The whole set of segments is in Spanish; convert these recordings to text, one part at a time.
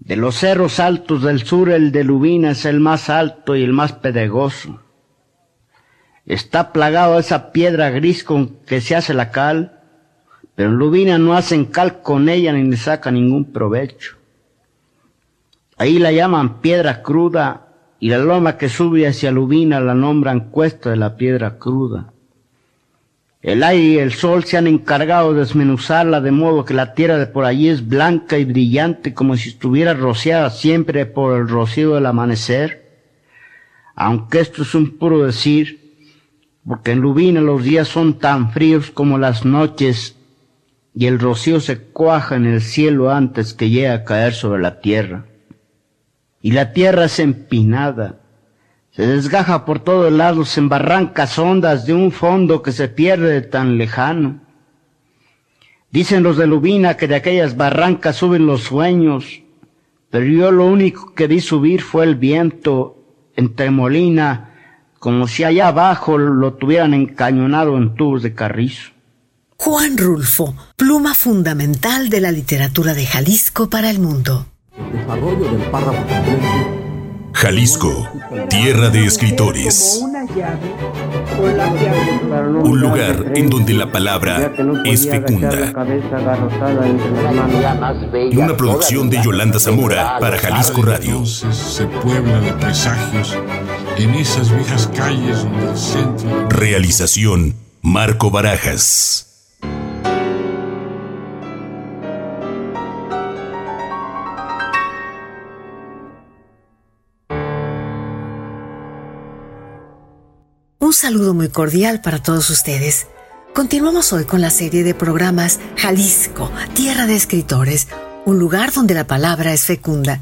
De los cerros altos del sur, el de Lubina es el más alto y el más pedregoso. Está plagado esa piedra gris con que se hace la cal, pero en Lubina no hacen cal con ella ni le sacan ningún provecho. Ahí la llaman piedra cruda y la loma que sube hacia Lubina la nombran cuesta de la piedra cruda. El aire y el sol se han encargado de desmenuzarla de modo que la tierra de por allí es blanca y brillante como si estuviera rociada siempre por el rocío del amanecer. Aunque esto es un puro decir, porque en Lubina los días son tan fríos como las noches y el rocío se cuaja en el cielo antes que llegue a caer sobre la tierra. Y la tierra es empinada, se desgaja por todos lados en barrancas hondas de un fondo que se pierde tan lejano. Dicen los de Lubina que de aquellas barrancas suben los sueños, pero yo lo único que vi subir fue el viento entre molina, como si allá abajo lo tuvieran encañonado en tubos de carrizo. Juan Rulfo, pluma fundamental de la literatura de Jalisco para el mundo. El desarrollo del párrafo Jalisco, tierra de escritores. Un lugar en donde la palabra es fecunda. Una producción de Yolanda Zamora para Jalisco Radio. Se puebla de presagios en esas viejas calles donde el centro. Realización Marco Barajas. Saludo muy cordial para todos ustedes. Continuamos hoy con la serie de programas Jalisco, Tierra de Escritores, un lugar donde la palabra es fecunda.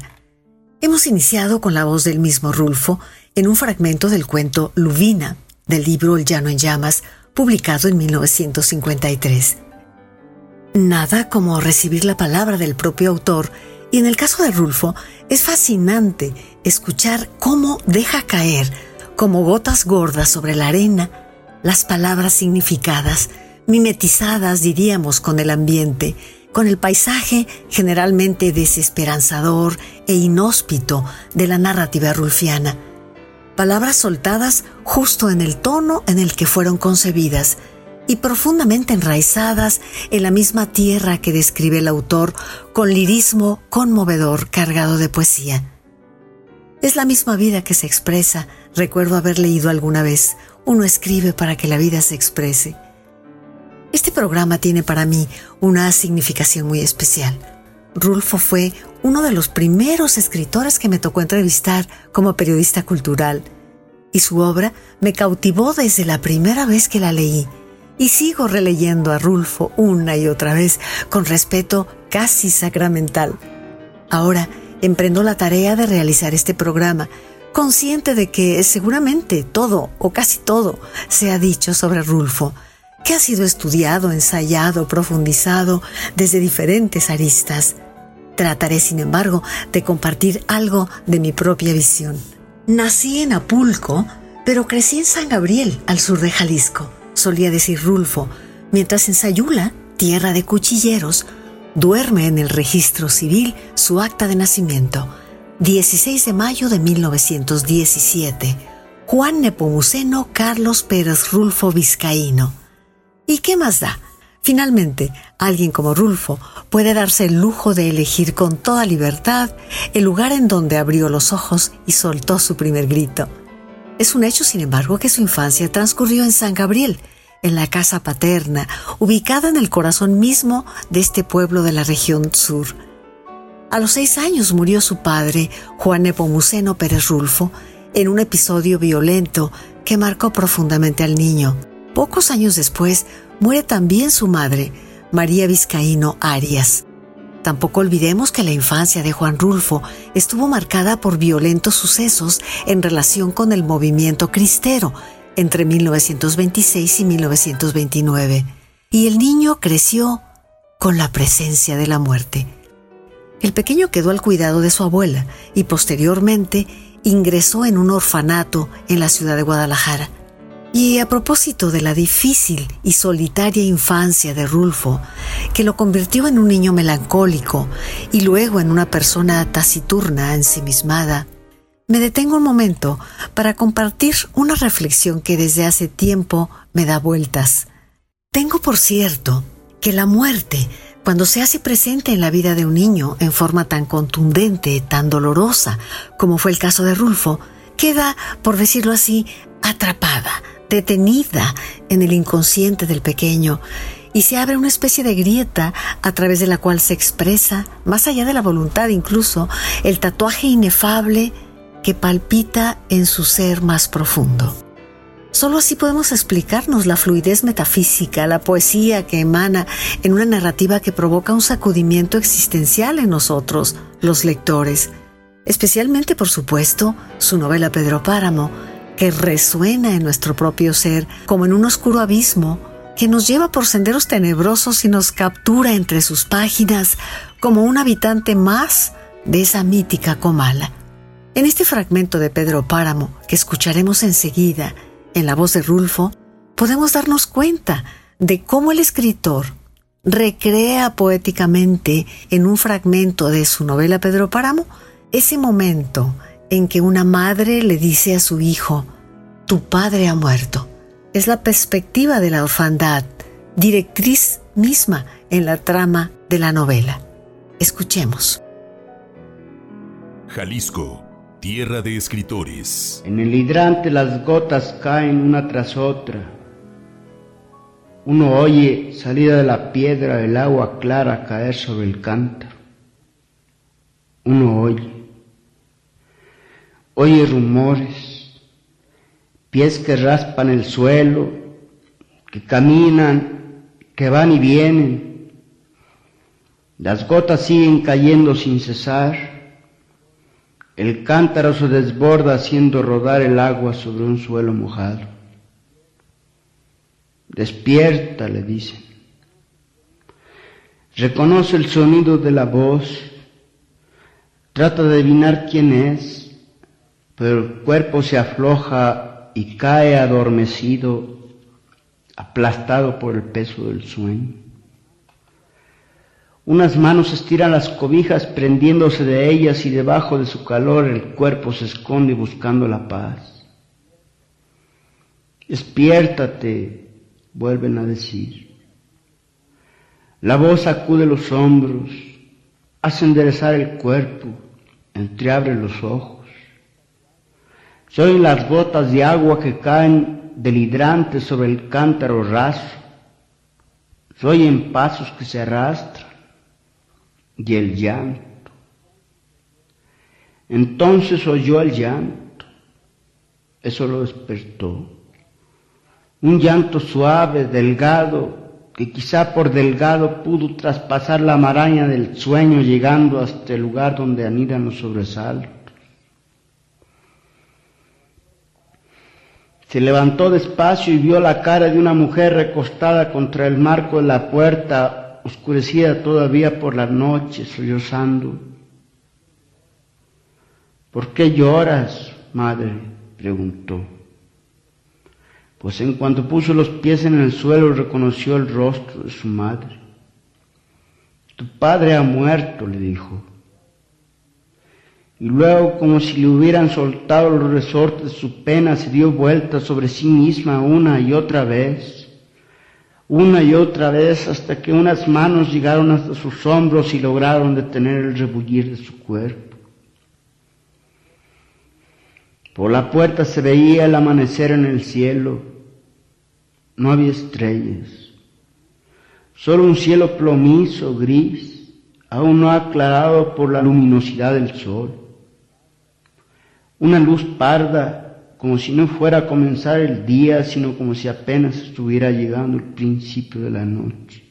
Hemos iniciado con la voz del mismo Rulfo en un fragmento del cuento Lubina, del libro El Llano en Llamas, publicado en 1953. Nada como recibir la palabra del propio autor, y en el caso de Rulfo es fascinante escuchar cómo deja caer como gotas gordas sobre la arena, las palabras significadas, mimetizadas, diríamos, con el ambiente, con el paisaje generalmente desesperanzador e inhóspito de la narrativa rulfiana. Palabras soltadas justo en el tono en el que fueron concebidas y profundamente enraizadas en la misma tierra que describe el autor con lirismo conmovedor cargado de poesía. Es la misma vida que se expresa, recuerdo haber leído alguna vez, uno escribe para que la vida se exprese. Este programa tiene para mí una significación muy especial. Rulfo fue uno de los primeros escritores que me tocó entrevistar como periodista cultural, y su obra me cautivó desde la primera vez que la leí, y sigo releyendo a Rulfo una y otra vez con respeto casi sacramental. Ahora, emprendo la tarea de realizar este programa, consciente de que seguramente todo o casi todo se ha dicho sobre Rulfo, que ha sido estudiado, ensayado, profundizado desde diferentes aristas. Trataré, sin embargo, de compartir algo de mi propia visión. Nací en Apulco, pero crecí en San Gabriel, al sur de Jalisco, solía decir Rulfo, mientras en Sayula, tierra de cuchilleros, duerme en el registro civil su acta de nacimiento, 16 de mayo de 1917, Juan Nepomuceno Carlos Pérez Rulfo Vizcaíno. ¿Y qué más da? Finalmente, alguien como Rulfo puede darse el lujo de elegir con toda libertad el lugar en donde abrió los ojos y soltó su primer grito. Es un hecho, sin embargo, que su infancia transcurrió en San Gabriel, en la casa paterna, ubicada en el corazón mismo de este pueblo de la región sur. A los seis años murió su padre, Juan Nepomuceno Pérez Rulfo, en un episodio violento que marcó profundamente al niño. Pocos años después muere también su madre, María Vizcaíno Arias. Tampoco olvidemos que la infancia de Juan Rulfo estuvo marcada por violentos sucesos en relación con el movimiento cristero entre 1926 y 1929, y el niño creció con la presencia de la muerte. El pequeño quedó al cuidado de su abuela y posteriormente ingresó en un orfanato en la ciudad de Guadalajara. Y a propósito de la difícil y solitaria infancia de Rulfo, que lo convirtió en un niño melancólico y luego en una persona taciturna, ensimismada, me detengo un momento para compartir una reflexión que desde hace tiempo me da vueltas. Tengo por cierto que la muerte, cuando se hace presente en la vida de un niño en forma tan contundente, tan dolorosa, como fue el caso de Rulfo, queda, por decirlo así, atrapada, detenida en el inconsciente del pequeño y se abre una especie de grieta a través de la cual se expresa, más allá de la voluntad incluso, el tatuaje inefable que palpita en su ser más profundo. Solo así podemos explicarnos la fluidez metafísica, la poesía que emana en una narrativa que provoca un sacudimiento existencial en nosotros, los lectores, especialmente, por supuesto, su novela Pedro Páramo, que resuena en nuestro propio ser como en un oscuro abismo que nos lleva por senderos tenebrosos y nos captura entre sus páginas como un habitante más de esa mítica comala. En este fragmento de Pedro Páramo, que escucharemos enseguida en la voz de Rulfo, podemos darnos cuenta de cómo el escritor recrea poéticamente en un fragmento de su novela Pedro Páramo ese momento en que una madre le dice a su hijo, tu padre ha muerto. Es la perspectiva de la orfandad, directriz misma en la trama de la novela. Escuchemos. Jalisco, tierra de escritores. En el hidrante las gotas caen una tras otra. Uno oye salida de la piedra el agua clara caer sobre el cántaro. Uno oye oye rumores, pies que raspan el suelo, que caminan, que van y vienen. Las gotas siguen cayendo sin cesar. El cántaro se desborda haciendo rodar el agua sobre un suelo mojado. Despierta, le dicen. Reconoce el sonido de la voz. Trata de adivinar quién es pero el cuerpo se afloja y cae adormecido, aplastado por el peso del sueño. Unas manos estiran las cobijas prendiéndose de ellas y debajo de su calor el cuerpo se esconde buscando la paz. Despiértate, vuelven a decir. La voz sacude los hombros, hace enderezar el cuerpo, entreabre los ojos. Soy las gotas de agua que caen del hidrante sobre el cántaro raso. Soy en pasos que se arrastran y el llanto. Entonces oyó el llanto. Eso lo despertó. Un llanto suave, delgado, que quizá por delgado pudo traspasar la maraña del sueño llegando hasta el lugar donde anidan los sobresaltos. Se levantó despacio y vio la cara de una mujer recostada contra el marco de la puerta, oscurecida todavía por la noche, sollozando. ¿Por qué lloras, madre? preguntó. Pues en cuanto puso los pies en el suelo reconoció el rostro de su madre. Tu padre ha muerto, le dijo y luego como si le hubieran soltado los resortes de su pena, se dio vuelta sobre sí misma una y otra vez, una y otra vez, hasta que unas manos llegaron hasta sus hombros y lograron detener el rebullir de su cuerpo. Por la puerta se veía el amanecer en el cielo, no había estrellas, solo un cielo plomizo, gris, aún no aclarado por la luminosidad del sol. Una luz parda, como si no fuera a comenzar el día, sino como si apenas estuviera llegando el principio de la noche.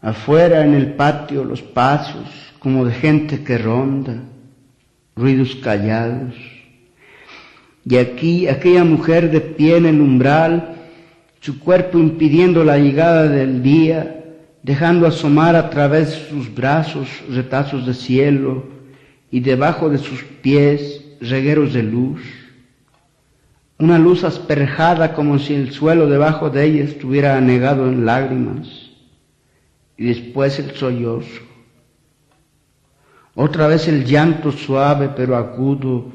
Afuera en el patio los pasos, como de gente que ronda, ruidos callados. Y aquí aquella mujer de pie en el umbral, su cuerpo impidiendo la llegada del día, dejando asomar a través de sus brazos retazos de cielo, y debajo de sus pies regueros de luz. una luz asperjada como si el suelo debajo de ella estuviera anegado en lágrimas, y después el sollozo. Otra vez el llanto suave pero agudo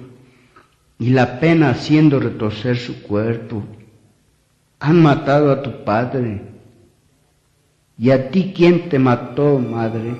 y la pena haciendo retorcer su cuerpo. Han matado a tu padre. ¿Y a ti quién te mató, madre?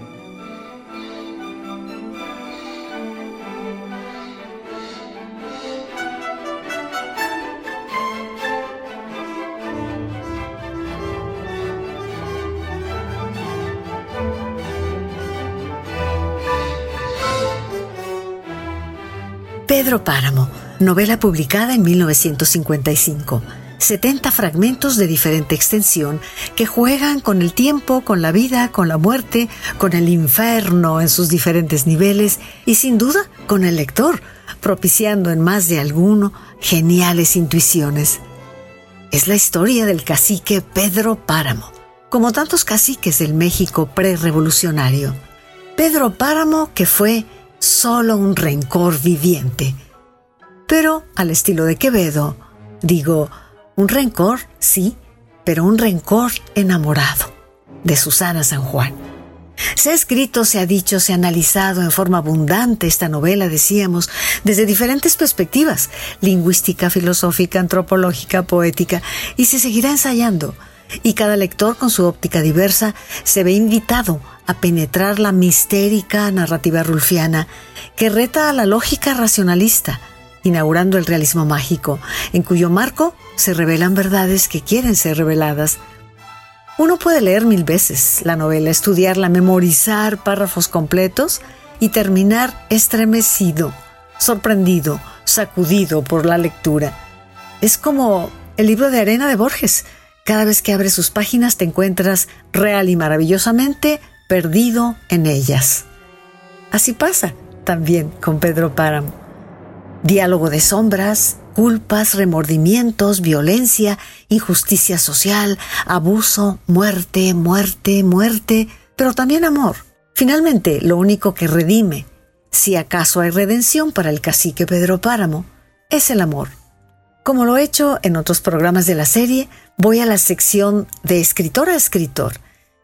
Pedro Páramo, novela publicada en 1955. 70 fragmentos de diferente extensión que juegan con el tiempo, con la vida, con la muerte, con el infierno en sus diferentes niveles y sin duda con el lector, propiciando en más de alguno geniales intuiciones. Es la historia del cacique Pedro Páramo, como tantos caciques del México prerevolucionario. Pedro Páramo que fue solo un rencor viviente. Pero al estilo de Quevedo, digo, un rencor, sí, pero un rencor enamorado, de Susana San Juan. Se ha escrito, se ha dicho, se ha analizado en forma abundante esta novela, decíamos, desde diferentes perspectivas, lingüística, filosófica, antropológica, poética, y se seguirá ensayando y cada lector con su óptica diversa se ve invitado a penetrar la mistérica narrativa rulfiana que reta a la lógica racionalista, inaugurando el realismo mágico, en cuyo marco se revelan verdades que quieren ser reveladas. Uno puede leer mil veces la novela, estudiarla, memorizar párrafos completos y terminar estremecido, sorprendido, sacudido por la lectura. Es como el libro de arena de Borges, cada vez que abres sus páginas te encuentras real y maravillosamente perdido en ellas. Así pasa también con Pedro Páramo. Diálogo de sombras, culpas, remordimientos, violencia, injusticia social, abuso, muerte, muerte, muerte, pero también amor. Finalmente, lo único que redime, si acaso hay redención para el cacique Pedro Páramo, es el amor. Como lo he hecho en otros programas de la serie, voy a la sección de escritor a escritor.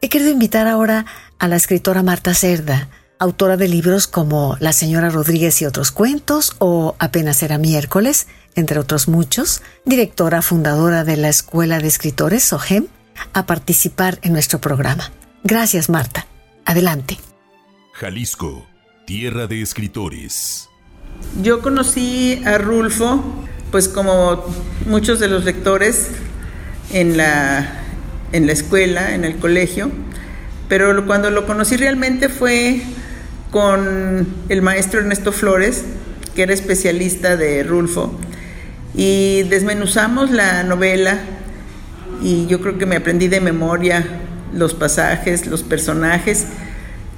He querido invitar ahora a la escritora Marta Cerda, autora de libros como La señora Rodríguez y otros cuentos o Apenas era miércoles, entre otros muchos, directora fundadora de la Escuela de Escritores, SOGEM, a participar en nuestro programa. Gracias, Marta. Adelante. Jalisco, tierra de escritores. Yo conocí a Rulfo pues como muchos de los lectores en la, en la escuela, en el colegio, pero cuando lo conocí realmente fue con el maestro Ernesto Flores, que era especialista de Rulfo, y desmenuzamos la novela y yo creo que me aprendí de memoria los pasajes, los personajes,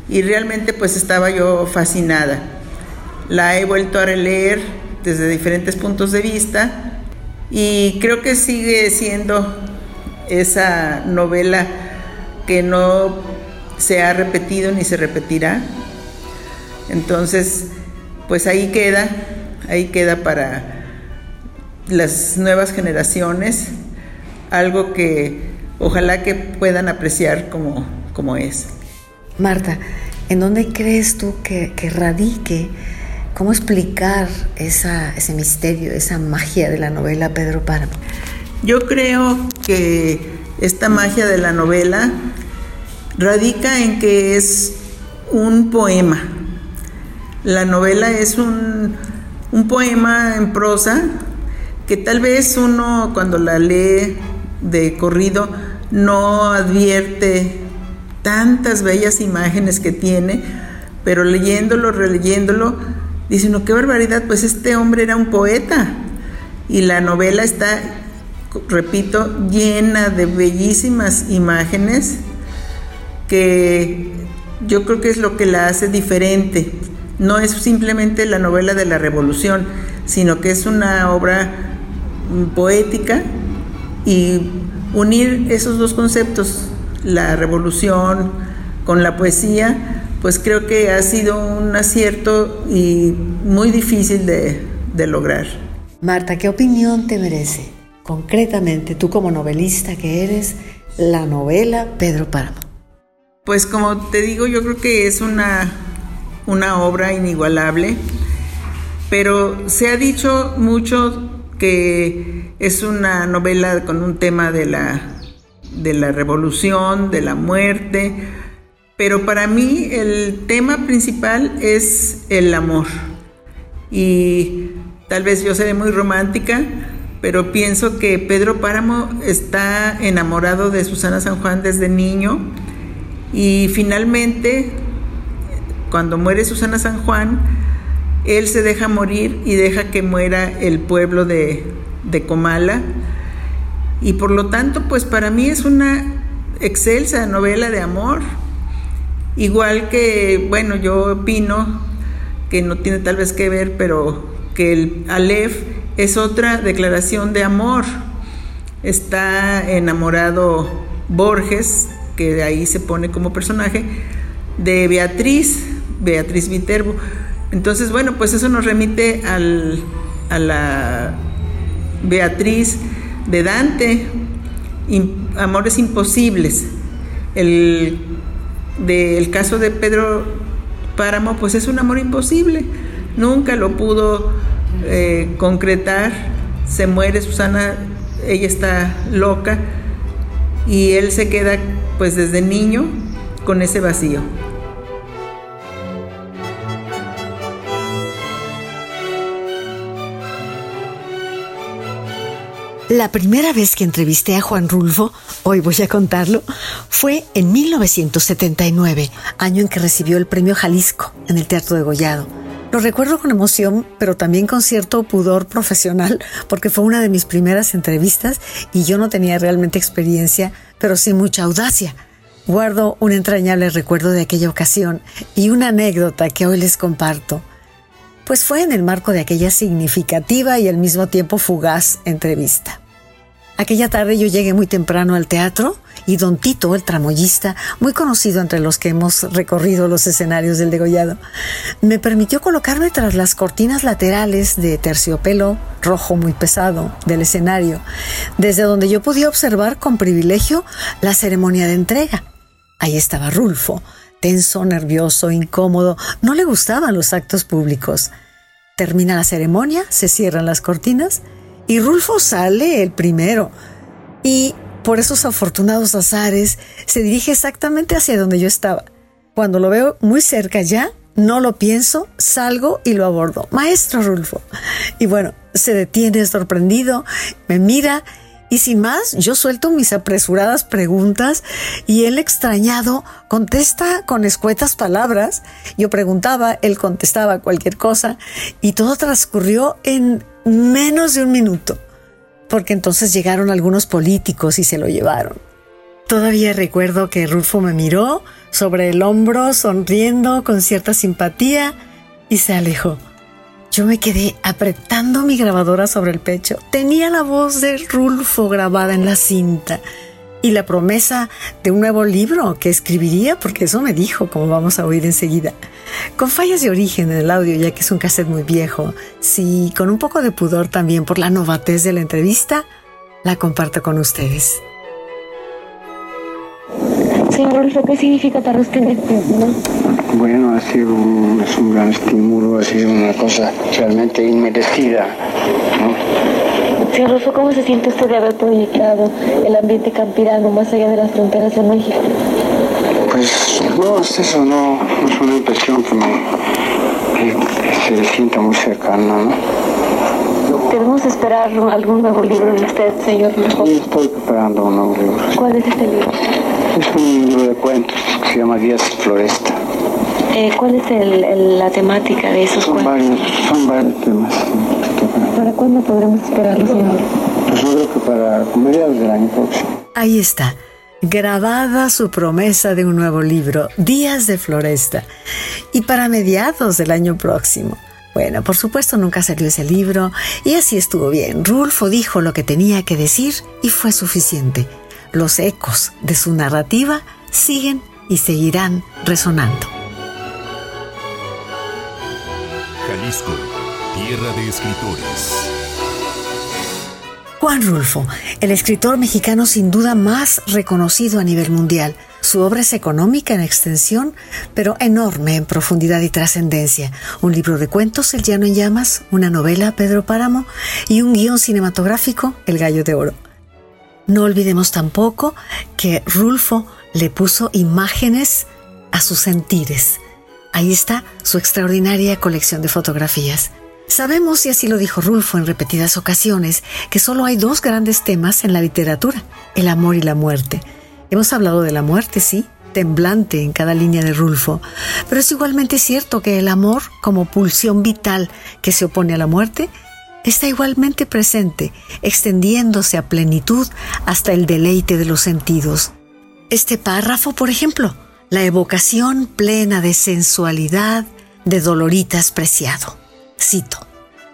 y realmente pues estaba yo fascinada. La he vuelto a releer desde diferentes puntos de vista y creo que sigue siendo esa novela que no se ha repetido ni se repetirá. Entonces, pues ahí queda, ahí queda para las nuevas generaciones algo que ojalá que puedan apreciar como, como es. Marta, ¿en dónde crees tú que, que radique ¿Cómo explicar ese misterio, esa magia de la novela Pedro Páramo? Yo creo que esta magia de la novela radica en que es un poema. La novela es un, poema en prosa que tal vez uno cuando la lee de corrido no advierte tantas bellas imágenes que tiene, pero leyéndolo, releyéndolo, Dicen, no, qué barbaridad, pues este hombre era un poeta. Y la novela está, repito, llena de bellísimas imágenes que yo creo que es lo que la hace diferente. No es simplemente la novela de la revolución, sino que es una obra poética y unir esos dos conceptos, la revolución con la poesía, pues creo que ha sido un acierto y muy difícil de, lograr. Marta, ¿qué opinión te merece, concretamente tú como novelista que eres, la novela Pedro Páramo? Pues como te digo, yo creo que es una, una obra inigualable, pero se ha dicho mucho que es una novela con un tema de la, de la revolución, de la muerte, pero para mí el tema principal es el amor. Y tal vez yo seré muy romántica, pero pienso que Pedro Páramo está enamorado de Susana San Juan desde niño y finalmente, cuando muere Susana San Juan, él se deja morir y deja que muera el pueblo de, de Comala. Y por lo tanto, pues para mí es una excelsa novela de amor. Igual que, bueno, yo opino que no tiene tal vez que ver, pero que el Aleph es otra declaración de amor. Está enamorado Borges, que de ahí se pone como personaje, de Beatriz, Beatriz Viterbo. Entonces, bueno, pues eso nos remite al, a la Beatriz de Dante, Amores Imposibles. El del caso de Pedro Páramo, pues es un amor imposible. Nunca lo pudo eh, concretar. Se muere Susana, ella está loca y él se queda pues desde niño con ese vacío. La primera vez que entrevisté a Juan Rulfo, hoy voy a contarlo, fue en 1979, año en que recibió el premio Jalisco en el Teatro de Gollado. Lo recuerdo con emoción, pero también con cierto pudor profesional, porque fue una de mis primeras entrevistas y yo no tenía realmente experiencia, pero sí mucha audacia. Guardo un entrañable recuerdo de aquella ocasión y una anécdota que hoy les comparto pues fue en el marco de aquella significativa y al mismo tiempo fugaz entrevista. Aquella tarde yo llegué muy temprano al teatro y don Tito, el tramoyista, muy conocido entre los que hemos recorrido los escenarios del degollado, me permitió colocarme tras las cortinas laterales de terciopelo rojo muy pesado del escenario, desde donde yo podía observar con privilegio la ceremonia de entrega. Ahí estaba Rulfo, tenso, nervioso, incómodo, no le gustaban los actos públicos. Termina la ceremonia, se cierran las cortinas y Rulfo sale el primero. Y por esos afortunados azares se dirige exactamente hacia donde yo estaba. Cuando lo veo muy cerca ya, no lo pienso, salgo y lo abordo. Maestro Rulfo. Y bueno, se detiene sorprendido, me mira y sin más, yo suelto mis apresuradas preguntas y él extrañado contesta con escuetas palabras. Yo preguntaba, él contestaba cualquier cosa y todo transcurrió en menos de un minuto, porque entonces llegaron algunos políticos y se lo llevaron. Todavía recuerdo que Rulfo me miró sobre el hombro, sonriendo con cierta simpatía y se alejó. Yo me quedé apretando mi grabadora sobre el pecho. Tenía la voz de Rulfo grabada en la cinta y la promesa de un nuevo libro que escribiría, porque eso me dijo, como vamos a oír enseguida. Con fallas de origen en el audio, ya que es un cassette muy viejo, sí, con un poco de pudor también por la novatez de la entrevista, la comparto con ustedes. Señor Rulfo, ¿qué significa para usted este Bueno, ha sido un, es un gran estímulo, ha sido una cosa realmente inmerecida. ¿no? Señor Rulfo, ¿cómo se siente usted de haber proyectado el ambiente campirano más allá de las fronteras de México? Pues no, eso no, es una impresión que, me, que se sienta muy cercana, ¿no? ¿Debemos esperar algún nuevo libro de usted, señor Rulfo? Sí, estoy preparando un nuevo libro. ¿Cuál es este libro? Es un libro de cuentos que se llama Díaz Floresta. Eh, ¿Cuál es el, el, la temática de esos son cuentos? Varios, son varios temas. ¿Para cuándo podremos esperarlo, señor? Pues yo creo que para mediados del año próximo. Ahí está, grabada su promesa de un nuevo libro, Días de Floresta, y para mediados del año próximo. Bueno, por supuesto nunca salió ese libro y así estuvo bien. Rulfo dijo lo que tenía que decir y fue suficiente los ecos de su narrativa siguen y seguirán resonando. Jalisco, tierra de escritores. Juan Rulfo, el escritor mexicano sin duda más reconocido a nivel mundial. Su obra es económica en extensión, pero enorme en profundidad y trascendencia. Un libro de cuentos, El Llano en Llamas, una novela, Pedro Páramo, y un guion cinematográfico, El Gallo de Oro. No olvidemos tampoco que Rulfo le puso imágenes a sus sentires. Ahí está su extraordinaria colección de fotografías. Sabemos, y así lo dijo Rulfo en repetidas ocasiones, que solo hay dos grandes temas en la literatura, el amor y la muerte. Hemos hablado de la muerte, sí, temblante en cada línea de Rulfo, pero es igualmente cierto que el amor, como pulsión vital que se opone a la muerte, está igualmente presente, extendiéndose a plenitud hasta el deleite de los sentidos. Este párrafo, por ejemplo, la evocación plena de sensualidad de Doloritas Preciado. Cito,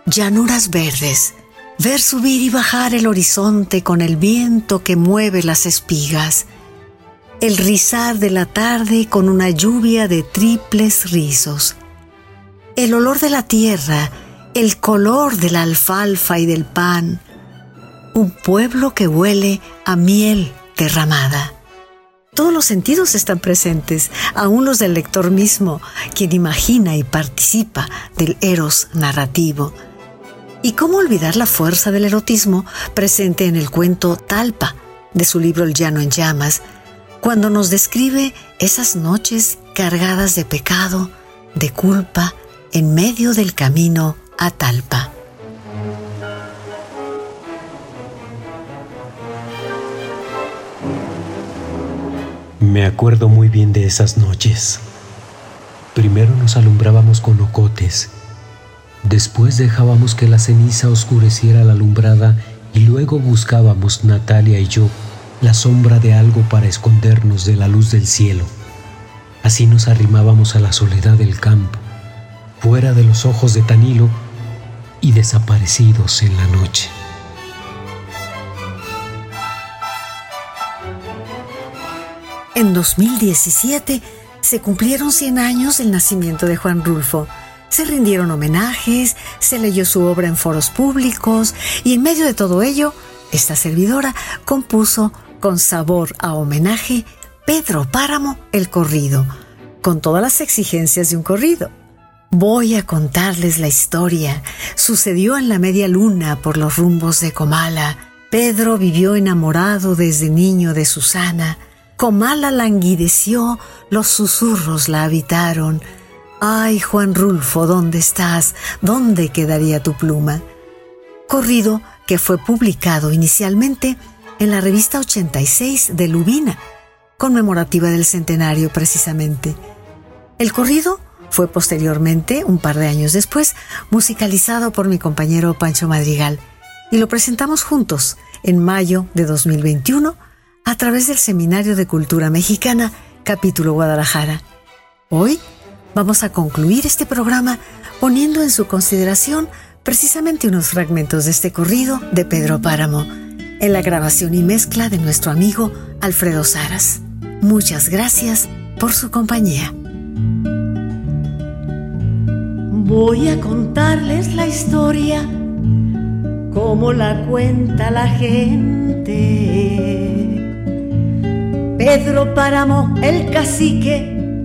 llanuras verdes, ver subir y bajar el horizonte con el viento que mueve las espigas, el rizar de la tarde con una lluvia de triples rizos, el olor de la tierra, el color de la alfalfa y del pan, un pueblo que huele a miel derramada. Todos los sentidos están presentes, aún los del lector mismo, quien imagina y participa del eros narrativo. ¿Y cómo olvidar la fuerza del erotismo presente en el cuento Talpa de su libro El llano en llamas, cuando nos describe esas noches cargadas de pecado, de culpa, en medio del camino a Talpa? Me acuerdo muy bien de esas noches. Primero nos alumbrábamos con ocotes, después dejábamos que la ceniza oscureciera la alumbrada y luego buscábamos, Natalia y yo, la sombra de algo para escondernos de la luz del cielo. Así nos arrimábamos a la soledad del campo, fuera de los ojos de Tanilo y desaparecidos en la noche. En 2017 se cumplieron 100 años del nacimiento de Juan Rulfo. Se rindieron homenajes, se leyó su obra en foros públicos y en medio de todo ello, esta servidora compuso con sabor a homenaje Pedro Páramo el corrido, con todas las exigencias de un corrido. Voy a contarles la historia. Sucedió en la media luna por los rumbos de Comala. Pedro vivió enamorado desde niño de Susana. Comala languideció, los susurros la habitaron. Ay, Juan Rulfo, ¿dónde estás? ¿Dónde quedaría tu pluma? Corrido que fue publicado inicialmente en la revista 86 de Lubina, conmemorativa del centenario precisamente. El corrido fue posteriormente, un par de años después, musicalizado por mi compañero Pancho Madrigal y lo presentamos juntos en mayo de 2021 a través del Seminario de Cultura Mexicana, capítulo Guadalajara. Hoy vamos a concluir este programa poniendo en su consideración precisamente unos fragmentos de este corrido de Pedro Páramo, en la grabación y mezcla de nuestro amigo Alfredo Saras. Muchas gracias por su compañía. Voy a contarles la historia como la cuenta la gente Pedro Páramo, el cacique,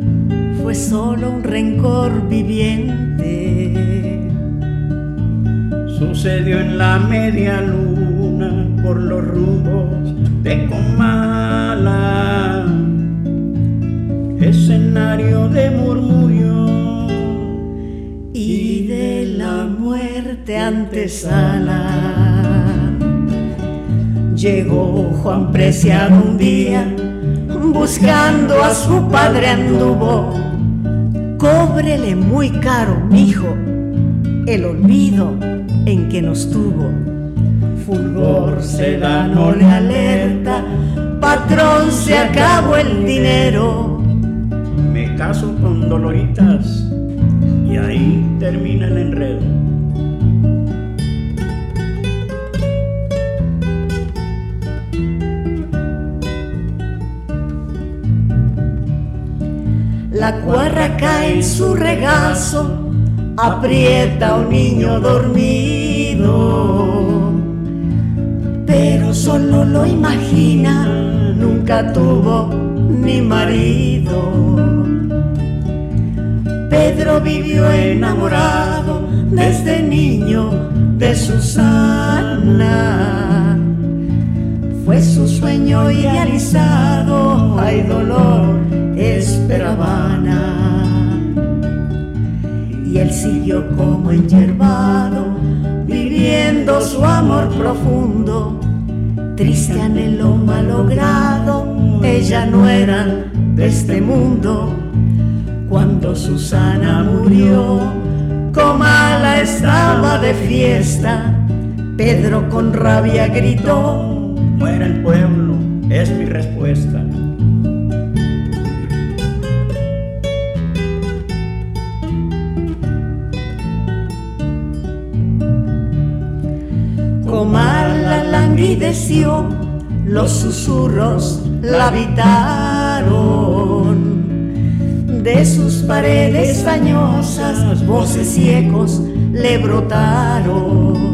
fue solo un rencor viviente. Sucedió en la media luna por los rumbos de Comala, escenario de murmullo antesala. Llegó Juan Preciado un día buscando a su padre anduvo. Cóbrele muy caro, mijo, el olvido en que nos tuvo. Fulgor sedano le alerta, patrón, se acabó el dinero. Me caso con Doloritas y ahí termina el enredo. La cuarra cae en su regazo, aprieta a un niño dormido. pero solo lo imagina, nunca tuvo ni marido. Pedro vivió enamorado desde niño de Susana. Fue su sueño idealizado, hay dolor, Y él siguió como enyerbado, viviendo su amor profundo. Triste anhelo malogrado, ella no era de este mundo cuando Susana murió, Comala estaba de fiesta. Pedro con rabia gritó, muera el pueblo, es mi respuesta. Los susurros la habitaron de sus paredes dañosas, voces y ecos le brotaron.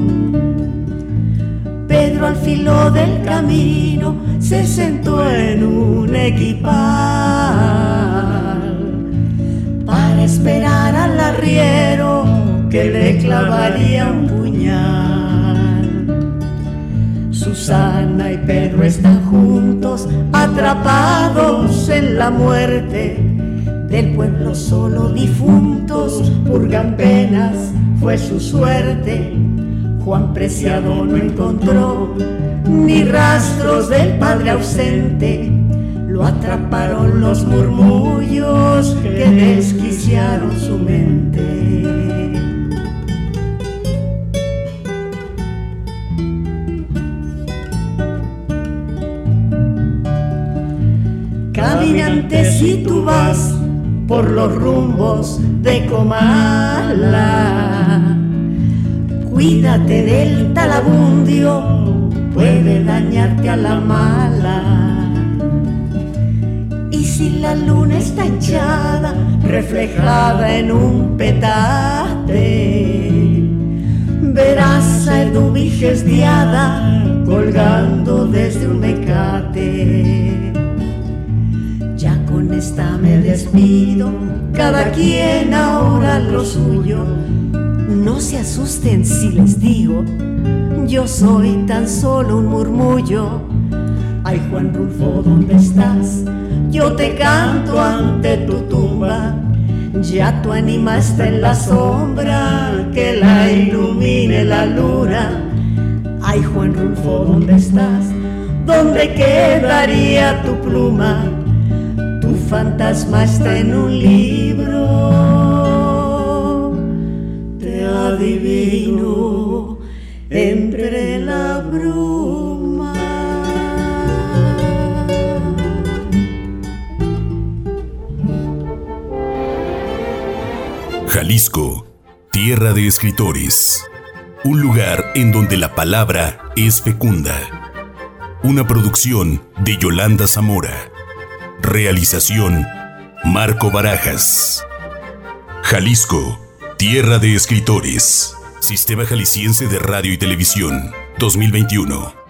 Pedro al filo del camino se sentó en un equipal para esperar al arriero que le clavaría un puñal. Susana y Pedro están juntos, atrapados en la muerte del pueblo solo difuntos purgan penas, fue su suerte. Juan Preciado no encontró ni rastros del padre ausente, lo atraparon los murmullos que desquiciaron su mente. Caminante si tú vas por los rumbos de Comala. Cuídate del talabundio, puede dañarte a la mala. Y si la luna está hinchada, reflejada en un petate, verás a Eduviges diada colgando desde un mecate me despido, cada quien ahora lo suyo. No se asusten si les digo, yo soy tan solo un murmullo. Ay Juan Rulfo, ¿dónde estás? Yo te canto ante tu tumba. Ya tu anima está en la sombra, que la ilumine la luna. Ay Juan Rulfo, ¿dónde estás? ¿Dónde quedaría tu pluma? Fantasma está en un libro, te adivino entre la bruma. Jalisco, tierra de escritores, un lugar en donde la palabra es fecunda. Una producción de Yolanda Zamora. Realización Marco Barajas. Jalisco, tierra de escritores. Sistema Jalisciense de Radio y Televisión, 2021.